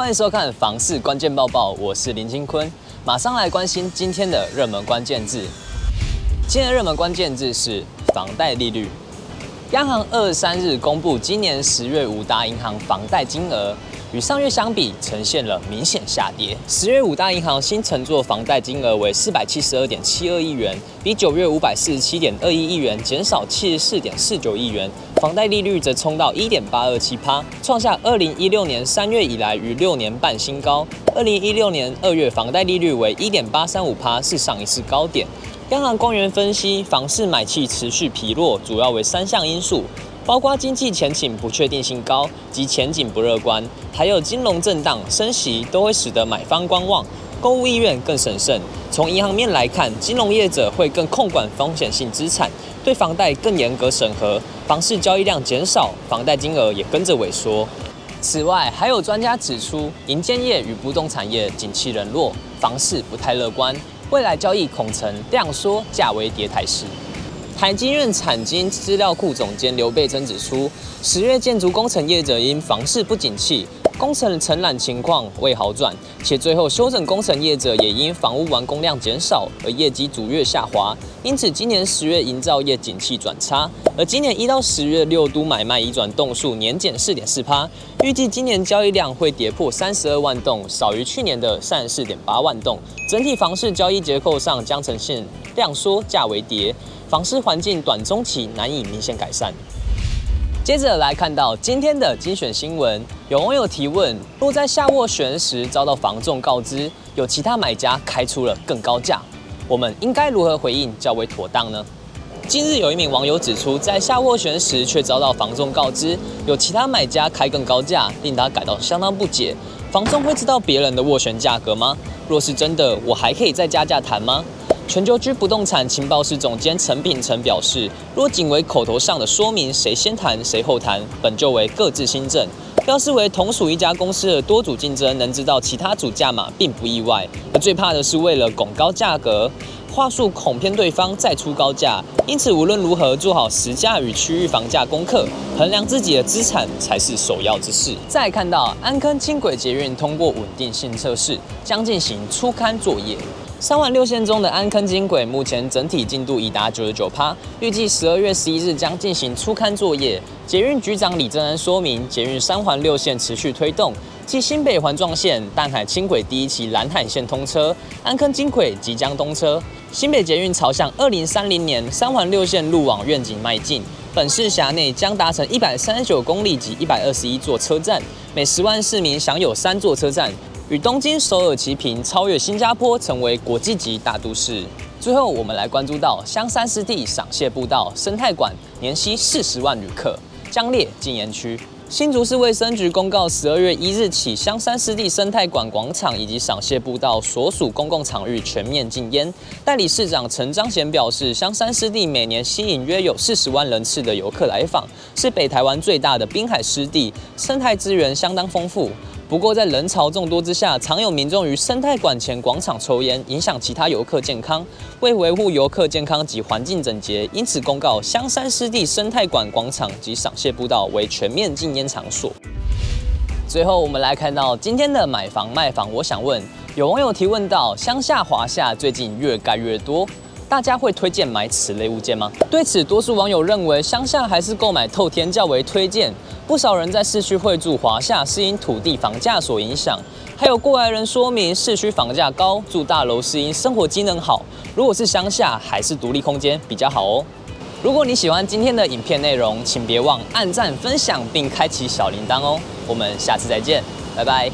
欢迎收看《房市关键报报》，我是林金坤，马上来关心今天的热门关键字。今天的热门关键字是房贷利率。央行二十三日公布今年十月五大银行房贷金额，与上月相比呈现了明显下跌。十月五大银行新承做房贷金额为四百七十二点七二亿元，比九月五百四十七点二一亿元减少七十四点四九亿元。房贷利率则冲到一点八二七趴，创下二零一六年三月以来逾六年半新高。二零一六年二月房贷利率为一点八三五趴，是上一次高点。央行官员分析，房市买气持续疲弱，主要为三项因素，包括经济前景不确定性高及前景不乐观，还有金融震荡、升息都会使得买方观望，购物意愿更审慎。从银行面来看，金融业者会更控管风险性资产，对房贷更严格审核，房市交易量减少，房贷金额也跟着萎缩。此外，还有专家指出，银建业与不动产业景气冷落，房市不太乐观。未来交易恐呈量缩价为跌态势。台经院产经资料库总监刘贝珍指出，十月建筑工程业者因房市不景气，工程承揽情况未好转，且最后修整工程业者也因房屋完工量减少而业绩逐月下滑，因此今年十月营造业景气转差，而今年一到十月六都买卖移转栋数年减四点四趴，预计今年交易量会跌破三十二万栋，少于去年的三十四点八万栋，整体房市交易结构上将呈现量缩价为跌，房市环境短中期难以明显改善。接着来看到今天的精选新闻，有网友提问：若在下斡旋时遭到房仲告知有其他买家开出了更高价，我们应该如何回应较为妥当呢？近日有一名网友指出，在下斡旋时却遭到房仲告知有其他买家开更高价，令他感到相当不解。房仲会知道别人的斡旋价格吗？若是真的，我还可以再加价谈吗？全球居不动产情报室总监陈秉承表示，若仅为口头上的说明谁先谈谁后谈，本就为各自新政；要是为同属一家公司的多组竞争，能知道其他组价码并不意外。而最怕的是为了拱高价格，话术恐骗对方再出高价。因此，无论如何做好实价与区域房价功课，衡量自己的资产才是首要之事。再看到安坑轻轨捷运通过稳定性测试，将进行初勘作业。三环六线中的安坑轻轨目前整体进度已达九十九趴，预计十二月十一日将进行初勘作业。捷运局长李正安说明，捷运三环六线持续推动，继新北环状线、淡海轻轨第一期蓝海线通车，安坑轻轨即将通车。新北捷运朝向二零三零年三环六线路网愿景迈进，本市辖内将达成一百三十九公里及一百二十一座车站，每十万市民享有三座车站。与东京、首尔齐平，超越新加坡，成为国际级大都市。最后，我们来关注到香山湿地赏蟹步道生态馆年吸四十万旅客，将列禁烟区。新竹市卫生局公告，十二月一日起，香山湿地生态馆广场以及赏蟹步道所属公共场域全面禁烟。代理市长陈彰贤表示，香山湿地每年吸引约有四十万人次的游客来访，是北台湾最大的滨海湿地，生态资源相当丰富。不过，在人潮众多之下，常有民众于生态馆前广场抽烟，影响其他游客健康。为维护游客健康及环境整洁，因此公告香山湿地生态馆广场及赏蟹步道为全面禁烟场所。最后，我们来看到今天的买房卖房。我想问，有网友提问到：乡下华夏最近越盖越多。大家会推荐买此类物件吗？对此，多数网友认为乡下还是购买透天较为推荐。不少人在市区会住华厦，是因土地房价所影响。还有过来人说明，市区房价高，住大楼是因生活机能好。如果是乡下，还是独立空间比较好哦。如果你喜欢今天的影片内容，请别忘按赞、分享并开启小铃铛哦。我们下次再见，拜拜。